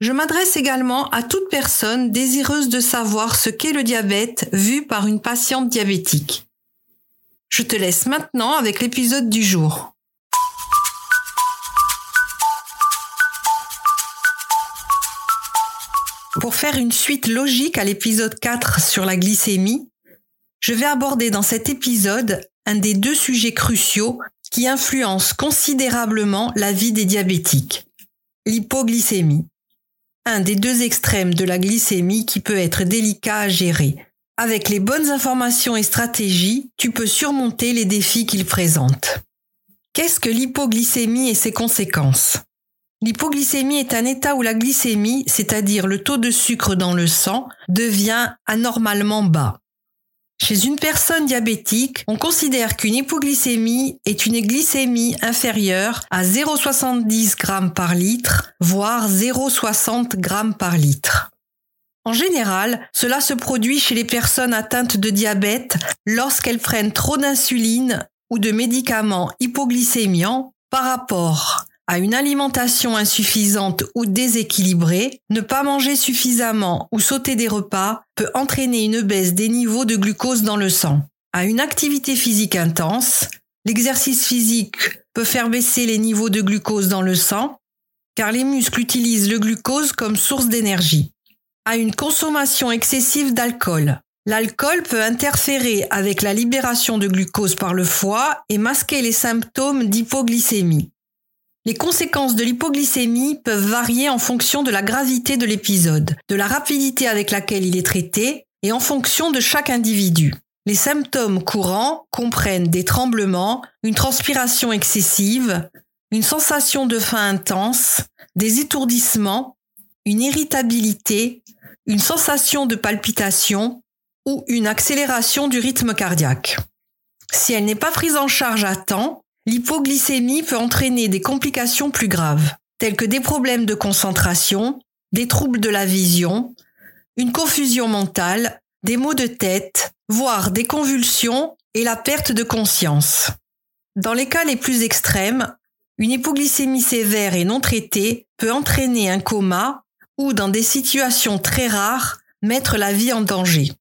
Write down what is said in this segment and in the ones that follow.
Je m'adresse également à toute personne désireuse de savoir ce qu'est le diabète vu par une patiente diabétique. Je te laisse maintenant avec l'épisode du jour. Pour faire une suite logique à l'épisode 4 sur la glycémie, je vais aborder dans cet épisode un des deux sujets cruciaux qui influencent considérablement la vie des diabétiques, l'hypoglycémie un des deux extrêmes de la glycémie qui peut être délicat à gérer. Avec les bonnes informations et stratégies, tu peux surmonter les défis qu'il présente. Qu'est-ce que l'hypoglycémie et ses conséquences? L'hypoglycémie est un état où la glycémie, c'est-à-dire le taux de sucre dans le sang, devient anormalement bas. Chez une personne diabétique, on considère qu'une hypoglycémie est une glycémie inférieure à 0,70 g par litre, voire 0,60 g par litre. En général, cela se produit chez les personnes atteintes de diabète lorsqu'elles prennent trop d'insuline ou de médicaments hypoglycémiants par rapport à une alimentation insuffisante ou déséquilibrée, ne pas manger suffisamment ou sauter des repas peut entraîner une baisse des niveaux de glucose dans le sang. À une activité physique intense, l'exercice physique peut faire baisser les niveaux de glucose dans le sang, car les muscles utilisent le glucose comme source d'énergie. À une consommation excessive d'alcool, L'alcool peut interférer avec la libération de glucose par le foie et masquer les symptômes d'hypoglycémie. Les conséquences de l'hypoglycémie peuvent varier en fonction de la gravité de l'épisode, de la rapidité avec laquelle il est traité et en fonction de chaque individu. Les symptômes courants comprennent des tremblements, une transpiration excessive, une sensation de faim intense, des étourdissements, une irritabilité, une sensation de palpitation ou une accélération du rythme cardiaque. Si elle n'est pas prise en charge à temps, L'hypoglycémie peut entraîner des complications plus graves, telles que des problèmes de concentration, des troubles de la vision, une confusion mentale, des maux de tête, voire des convulsions et la perte de conscience. Dans les cas les plus extrêmes, une hypoglycémie sévère et non traitée peut entraîner un coma ou, dans des situations très rares, mettre la vie en danger.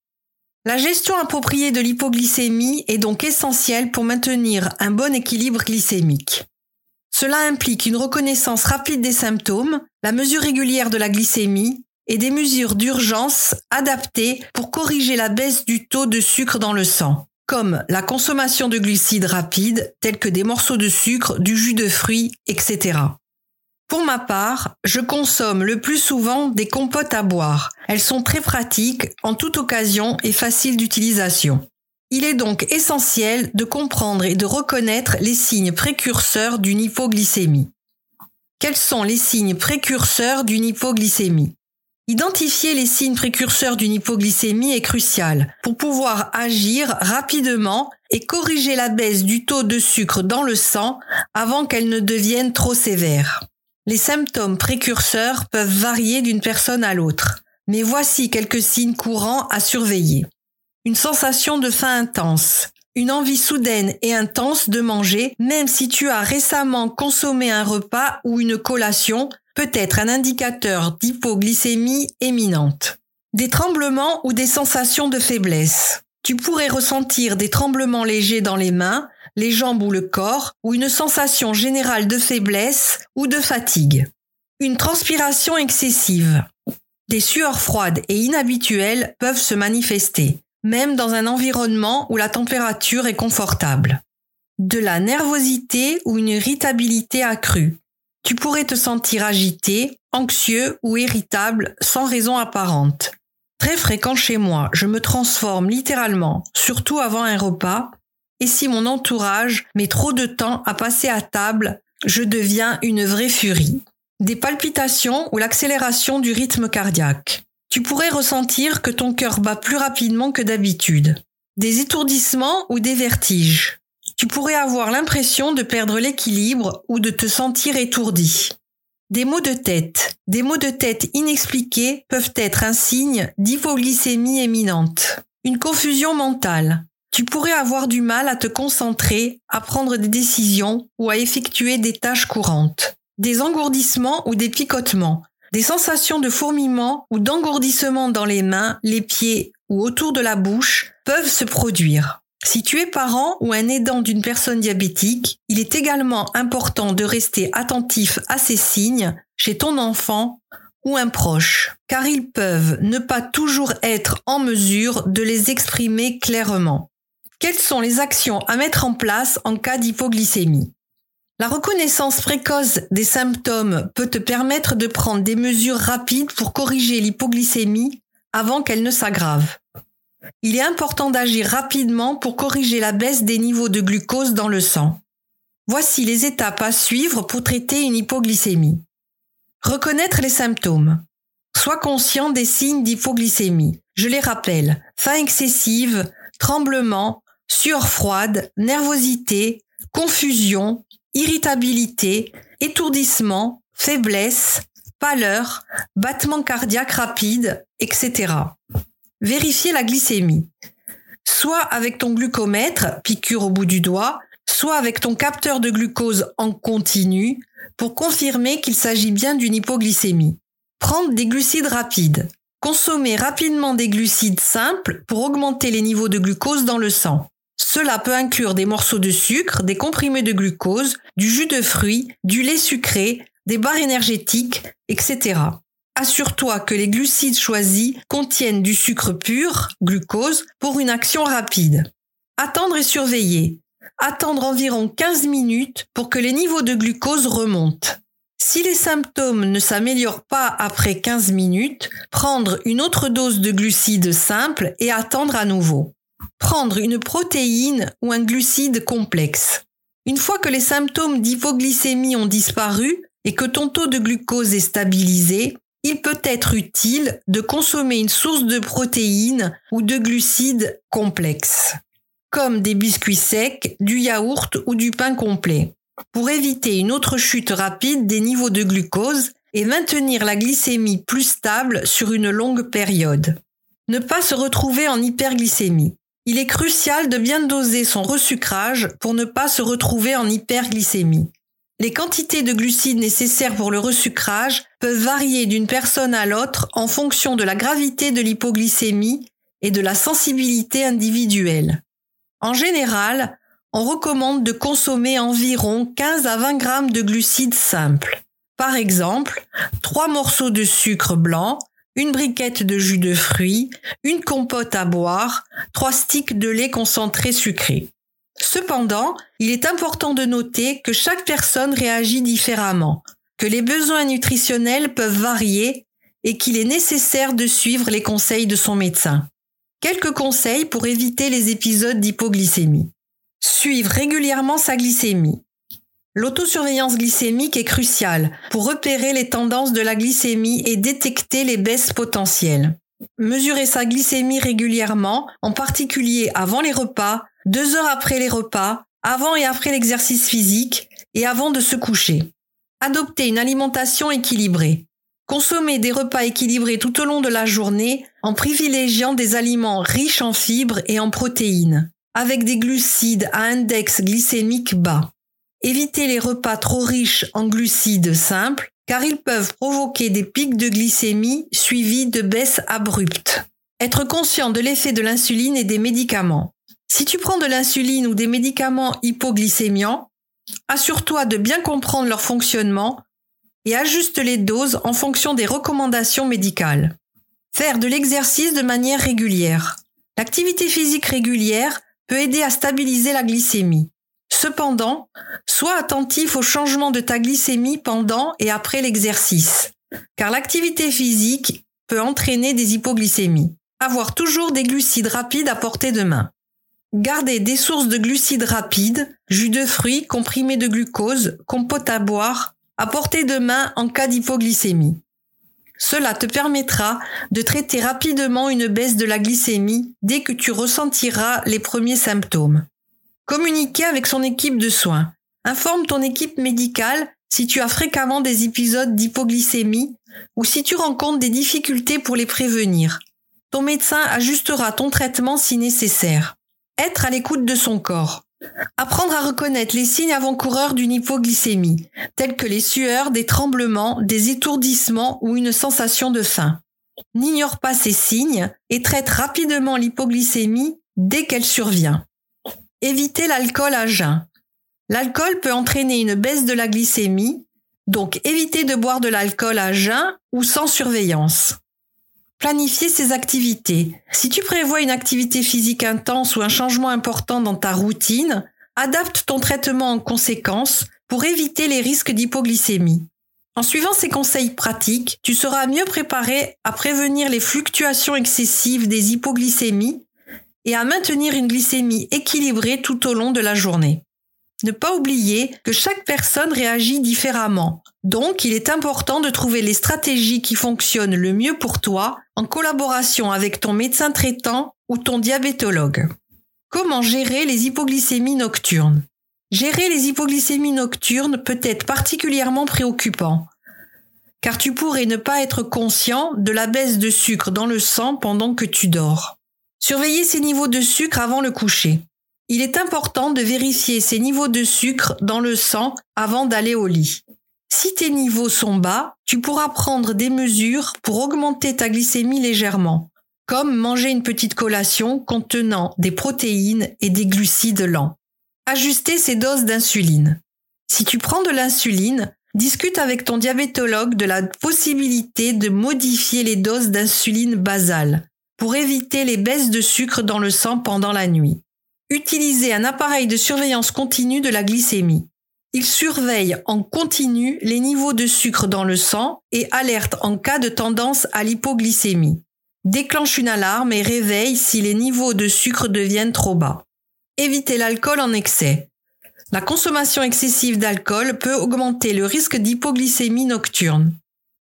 La gestion appropriée de l'hypoglycémie est donc essentielle pour maintenir un bon équilibre glycémique. Cela implique une reconnaissance rapide des symptômes, la mesure régulière de la glycémie et des mesures d'urgence adaptées pour corriger la baisse du taux de sucre dans le sang, comme la consommation de glucides rapides tels que des morceaux de sucre, du jus de fruits, etc. Pour ma part, je consomme le plus souvent des compotes à boire. Elles sont très pratiques, en toute occasion et faciles d'utilisation. Il est donc essentiel de comprendre et de reconnaître les signes précurseurs d'une hypoglycémie. Quels sont les signes précurseurs d'une hypoglycémie? Identifier les signes précurseurs d'une hypoglycémie est crucial pour pouvoir agir rapidement et corriger la baisse du taux de sucre dans le sang avant qu'elle ne devienne trop sévère. Les symptômes précurseurs peuvent varier d'une personne à l'autre, mais voici quelques signes courants à surveiller. Une sensation de faim intense, une envie soudaine et intense de manger, même si tu as récemment consommé un repas ou une collation, peut être un indicateur d'hypoglycémie éminente. Des tremblements ou des sensations de faiblesse. Tu pourrais ressentir des tremblements légers dans les mains, les jambes ou le corps, ou une sensation générale de faiblesse ou de fatigue. Une transpiration excessive. Des sueurs froides et inhabituelles peuvent se manifester, même dans un environnement où la température est confortable. De la nervosité ou une irritabilité accrue. Tu pourrais te sentir agité, anxieux ou irritable sans raison apparente. Très fréquent chez moi, je me transforme littéralement, surtout avant un repas, et si mon entourage met trop de temps à passer à table, je deviens une vraie furie. Des palpitations ou l'accélération du rythme cardiaque. Tu pourrais ressentir que ton cœur bat plus rapidement que d'habitude. Des étourdissements ou des vertiges. Tu pourrais avoir l'impression de perdre l'équilibre ou de te sentir étourdi. Des maux de tête. Des maux de tête inexpliqués peuvent être un signe d'hypoglycémie éminente. Une confusion mentale. Tu pourrais avoir du mal à te concentrer, à prendre des décisions ou à effectuer des tâches courantes. Des engourdissements ou des picotements. Des sensations de fourmillement ou d'engourdissement dans les mains, les pieds ou autour de la bouche peuvent se produire. Si tu es parent ou un aidant d'une personne diabétique, il est également important de rester attentif à ces signes chez ton enfant ou un proche, car ils peuvent ne pas toujours être en mesure de les exprimer clairement. Quelles sont les actions à mettre en place en cas d'hypoglycémie? La reconnaissance précoce des symptômes peut te permettre de prendre des mesures rapides pour corriger l'hypoglycémie avant qu'elle ne s'aggrave. Il est important d'agir rapidement pour corriger la baisse des niveaux de glucose dans le sang. Voici les étapes à suivre pour traiter une hypoglycémie. Reconnaître les symptômes. Sois conscient des signes d'hypoglycémie. Je les rappelle. Faim excessive, tremblement, sueur froide, nervosité, confusion, irritabilité, étourdissement, faiblesse, pâleur, battement cardiaque rapide, etc. Vérifier la glycémie. Soit avec ton glucomètre, piqûre au bout du doigt, soit avec ton capteur de glucose en continu pour confirmer qu'il s'agit bien d'une hypoglycémie. Prendre des glucides rapides. Consommer rapidement des glucides simples pour augmenter les niveaux de glucose dans le sang. Cela peut inclure des morceaux de sucre, des comprimés de glucose, du jus de fruits, du lait sucré, des barres énergétiques, etc. Assure-toi que les glucides choisis contiennent du sucre pur, glucose, pour une action rapide. Attendre et surveiller. Attendre environ 15 minutes pour que les niveaux de glucose remontent. Si les symptômes ne s'améliorent pas après 15 minutes, prendre une autre dose de glucides simple et attendre à nouveau. Prendre une protéine ou un glucide complexe. Une fois que les symptômes d'hypoglycémie ont disparu et que ton taux de glucose est stabilisé, il peut être utile de consommer une source de protéines ou de glucides complexes, comme des biscuits secs, du yaourt ou du pain complet, pour éviter une autre chute rapide des niveaux de glucose et maintenir la glycémie plus stable sur une longue période. Ne pas se retrouver en hyperglycémie. Il est crucial de bien doser son resucrage pour ne pas se retrouver en hyperglycémie. Les quantités de glucides nécessaires pour le resucrage peuvent varier d'une personne à l'autre en fonction de la gravité de l'hypoglycémie et de la sensibilité individuelle. En général, on recommande de consommer environ 15 à 20 grammes de glucides simples. Par exemple, 3 morceaux de sucre blanc, une briquette de jus de fruits, une compote à boire, 3 sticks de lait concentré sucré. Cependant, il est important de noter que chaque personne réagit différemment, que les besoins nutritionnels peuvent varier et qu'il est nécessaire de suivre les conseils de son médecin. Quelques conseils pour éviter les épisodes d'hypoglycémie. Suivre régulièrement sa glycémie. L'autosurveillance glycémique est cruciale pour repérer les tendances de la glycémie et détecter les baisses potentielles. Mesurer sa glycémie régulièrement, en particulier avant les repas, deux heures après les repas, avant et après l'exercice physique et avant de se coucher. Adopter une alimentation équilibrée. Consommer des repas équilibrés tout au long de la journée en privilégiant des aliments riches en fibres et en protéines, avec des glucides à index glycémique bas. Éviter les repas trop riches en glucides simples car ils peuvent provoquer des pics de glycémie suivis de baisses abruptes. Être conscient de l'effet de l'insuline et des médicaments. Si tu prends de l'insuline ou des médicaments hypoglycémiants, assure-toi de bien comprendre leur fonctionnement et ajuste les doses en fonction des recommandations médicales. Faire de l'exercice de manière régulière. L'activité physique régulière peut aider à stabiliser la glycémie. Cependant, sois attentif au changement de ta glycémie pendant et après l'exercice, car l'activité physique peut entraîner des hypoglycémies. Avoir toujours des glucides rapides à portée de main. Garder des sources de glucides rapides, jus de fruits, comprimés de glucose, compote à boire, à portée de main en cas d'hypoglycémie. Cela te permettra de traiter rapidement une baisse de la glycémie dès que tu ressentiras les premiers symptômes. Communiquer avec son équipe de soins. Informe ton équipe médicale si tu as fréquemment des épisodes d'hypoglycémie ou si tu rencontres des difficultés pour les prévenir. Ton médecin ajustera ton traitement si nécessaire. Être à l'écoute de son corps. Apprendre à reconnaître les signes avant-coureurs d'une hypoglycémie, tels que les sueurs, des tremblements, des étourdissements ou une sensation de faim. N'ignore pas ces signes et traite rapidement l'hypoglycémie dès qu'elle survient. Éviter l'alcool à jeun. L'alcool peut entraîner une baisse de la glycémie, donc évitez de boire de l'alcool à jeun ou sans surveillance. Planifier ses activités. Si tu prévois une activité physique intense ou un changement important dans ta routine, adapte ton traitement en conséquence pour éviter les risques d'hypoglycémie. En suivant ces conseils pratiques, tu seras mieux préparé à prévenir les fluctuations excessives des hypoglycémies et à maintenir une glycémie équilibrée tout au long de la journée. Ne pas oublier que chaque personne réagit différemment. Donc, il est important de trouver les stratégies qui fonctionnent le mieux pour toi en collaboration avec ton médecin traitant ou ton diabétologue. Comment gérer les hypoglycémies nocturnes? Gérer les hypoglycémies nocturnes peut être particulièrement préoccupant, car tu pourrais ne pas être conscient de la baisse de sucre dans le sang pendant que tu dors. Surveiller ses niveaux de sucre avant le coucher. Il est important de vérifier ses niveaux de sucre dans le sang avant d'aller au lit. Si tes niveaux sont bas, tu pourras prendre des mesures pour augmenter ta glycémie légèrement, comme manger une petite collation contenant des protéines et des glucides lents. Ajuster ses doses d'insuline. Si tu prends de l'insuline, discute avec ton diabétologue de la possibilité de modifier les doses d'insuline basale pour éviter les baisses de sucre dans le sang pendant la nuit. Utiliser un appareil de surveillance continue de la glycémie. Il surveille en continu les niveaux de sucre dans le sang et alerte en cas de tendance à l'hypoglycémie. Déclenche une alarme et réveille si les niveaux de sucre deviennent trop bas. Éviter l'alcool en excès. La consommation excessive d'alcool peut augmenter le risque d'hypoglycémie nocturne.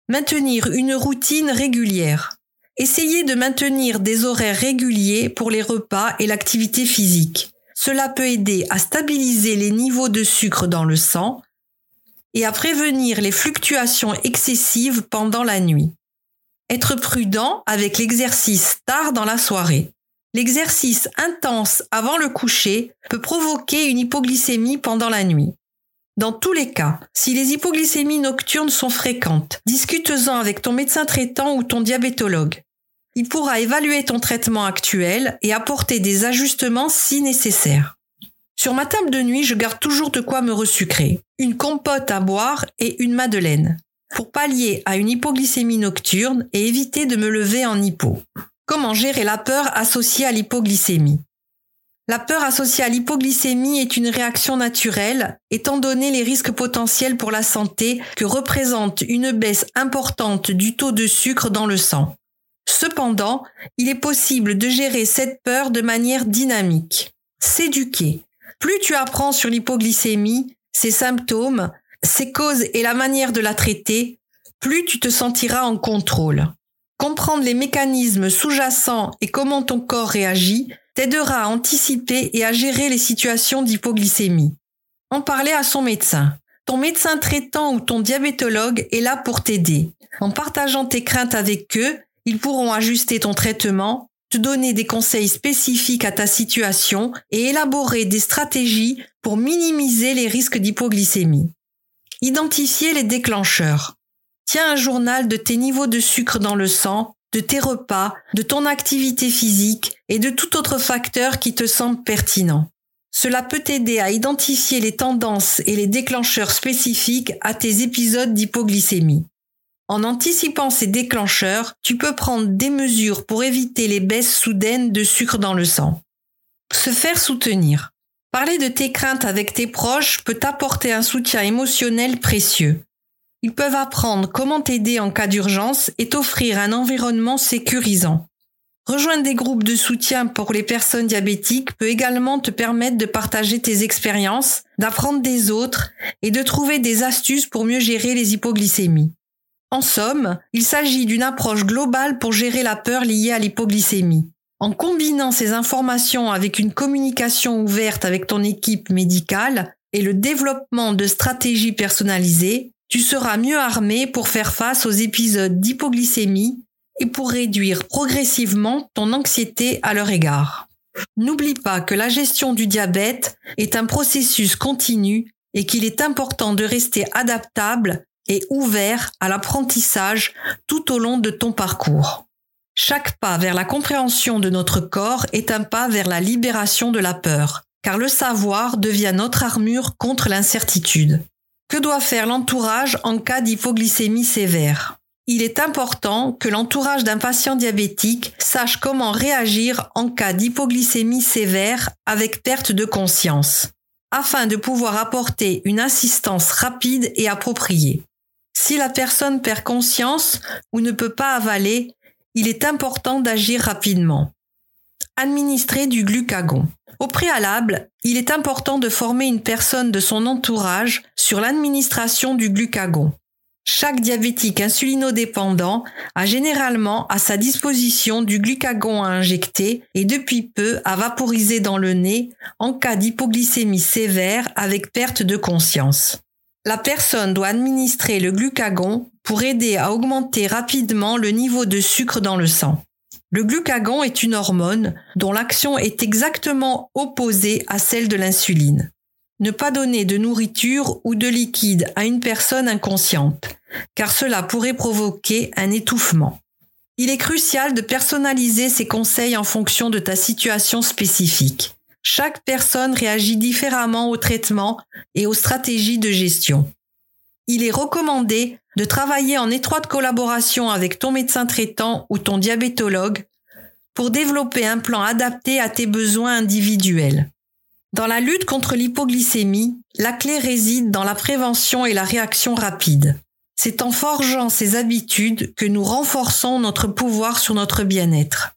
Maintenir une routine régulière. Essayez de maintenir des horaires réguliers pour les repas et l'activité physique. Cela peut aider à stabiliser les niveaux de sucre dans le sang et à prévenir les fluctuations excessives pendant la nuit. Être prudent avec l'exercice tard dans la soirée. L'exercice intense avant le coucher peut provoquer une hypoglycémie pendant la nuit. Dans tous les cas, si les hypoglycémies nocturnes sont fréquentes, discute-en avec ton médecin traitant ou ton diabétologue. Il pourra évaluer ton traitement actuel et apporter des ajustements si nécessaire. Sur ma table de nuit, je garde toujours de quoi me resucrer. Une compote à boire et une madeleine. Pour pallier à une hypoglycémie nocturne et éviter de me lever en hypo. Comment gérer la peur associée à l'hypoglycémie? La peur associée à l'hypoglycémie est une réaction naturelle, étant donné les risques potentiels pour la santé que représente une baisse importante du taux de sucre dans le sang. Cependant, il est possible de gérer cette peur de manière dynamique. S'éduquer. Plus tu apprends sur l'hypoglycémie, ses symptômes, ses causes et la manière de la traiter, plus tu te sentiras en contrôle. Comprendre les mécanismes sous-jacents et comment ton corps réagit t'aidera à anticiper et à gérer les situations d'hypoglycémie. En parler à son médecin. Ton médecin traitant ou ton diabétologue est là pour t'aider. En partageant tes craintes avec eux, ils pourront ajuster ton traitement, te donner des conseils spécifiques à ta situation et élaborer des stratégies pour minimiser les risques d'hypoglycémie. Identifier les déclencheurs. Tiens un journal de tes niveaux de sucre dans le sang de tes repas, de ton activité physique et de tout autre facteur qui te semble pertinent. Cela peut t'aider à identifier les tendances et les déclencheurs spécifiques à tes épisodes d'hypoglycémie. En anticipant ces déclencheurs, tu peux prendre des mesures pour éviter les baisses soudaines de sucre dans le sang. Se faire soutenir. Parler de tes craintes avec tes proches peut t'apporter un soutien émotionnel précieux. Ils peuvent apprendre comment t'aider en cas d'urgence et t'offrir un environnement sécurisant. Rejoindre des groupes de soutien pour les personnes diabétiques peut également te permettre de partager tes expériences, d'apprendre des autres et de trouver des astuces pour mieux gérer les hypoglycémies. En somme, il s'agit d'une approche globale pour gérer la peur liée à l'hypoglycémie. En combinant ces informations avec une communication ouverte avec ton équipe médicale et le développement de stratégies personnalisées, tu seras mieux armé pour faire face aux épisodes d'hypoglycémie et pour réduire progressivement ton anxiété à leur égard. N'oublie pas que la gestion du diabète est un processus continu et qu'il est important de rester adaptable et ouvert à l'apprentissage tout au long de ton parcours. Chaque pas vers la compréhension de notre corps est un pas vers la libération de la peur, car le savoir devient notre armure contre l'incertitude. Que doit faire l'entourage en cas d'hypoglycémie sévère? Il est important que l'entourage d'un patient diabétique sache comment réagir en cas d'hypoglycémie sévère avec perte de conscience, afin de pouvoir apporter une assistance rapide et appropriée. Si la personne perd conscience ou ne peut pas avaler, il est important d'agir rapidement. Administrer du glucagon. Au préalable, il est important de former une personne de son entourage sur l'administration du glucagon. Chaque diabétique insulinodépendant a généralement à sa disposition du glucagon à injecter et depuis peu à vaporiser dans le nez en cas d'hypoglycémie sévère avec perte de conscience. La personne doit administrer le glucagon pour aider à augmenter rapidement le niveau de sucre dans le sang. Le glucagon est une hormone dont l'action est exactement opposée à celle de l'insuline. Ne pas donner de nourriture ou de liquide à une personne inconsciente, car cela pourrait provoquer un étouffement. Il est crucial de personnaliser ces conseils en fonction de ta situation spécifique. Chaque personne réagit différemment au traitement et aux stratégies de gestion. Il est recommandé de travailler en étroite collaboration avec ton médecin traitant ou ton diabétologue pour développer un plan adapté à tes besoins individuels. Dans la lutte contre l'hypoglycémie, la clé réside dans la prévention et la réaction rapide. C'est en forgeant ces habitudes que nous renforçons notre pouvoir sur notre bien-être.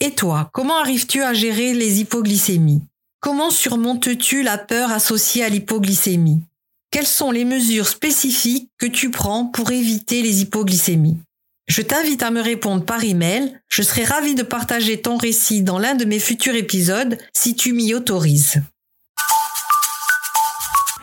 Et toi, comment arrives-tu à gérer les hypoglycémies? Comment surmontes-tu la peur associée à l'hypoglycémie? Quelles sont les mesures spécifiques que tu prends pour éviter les hypoglycémies? Je t'invite à me répondre par email. Je serai ravie de partager ton récit dans l'un de mes futurs épisodes si tu m'y autorises.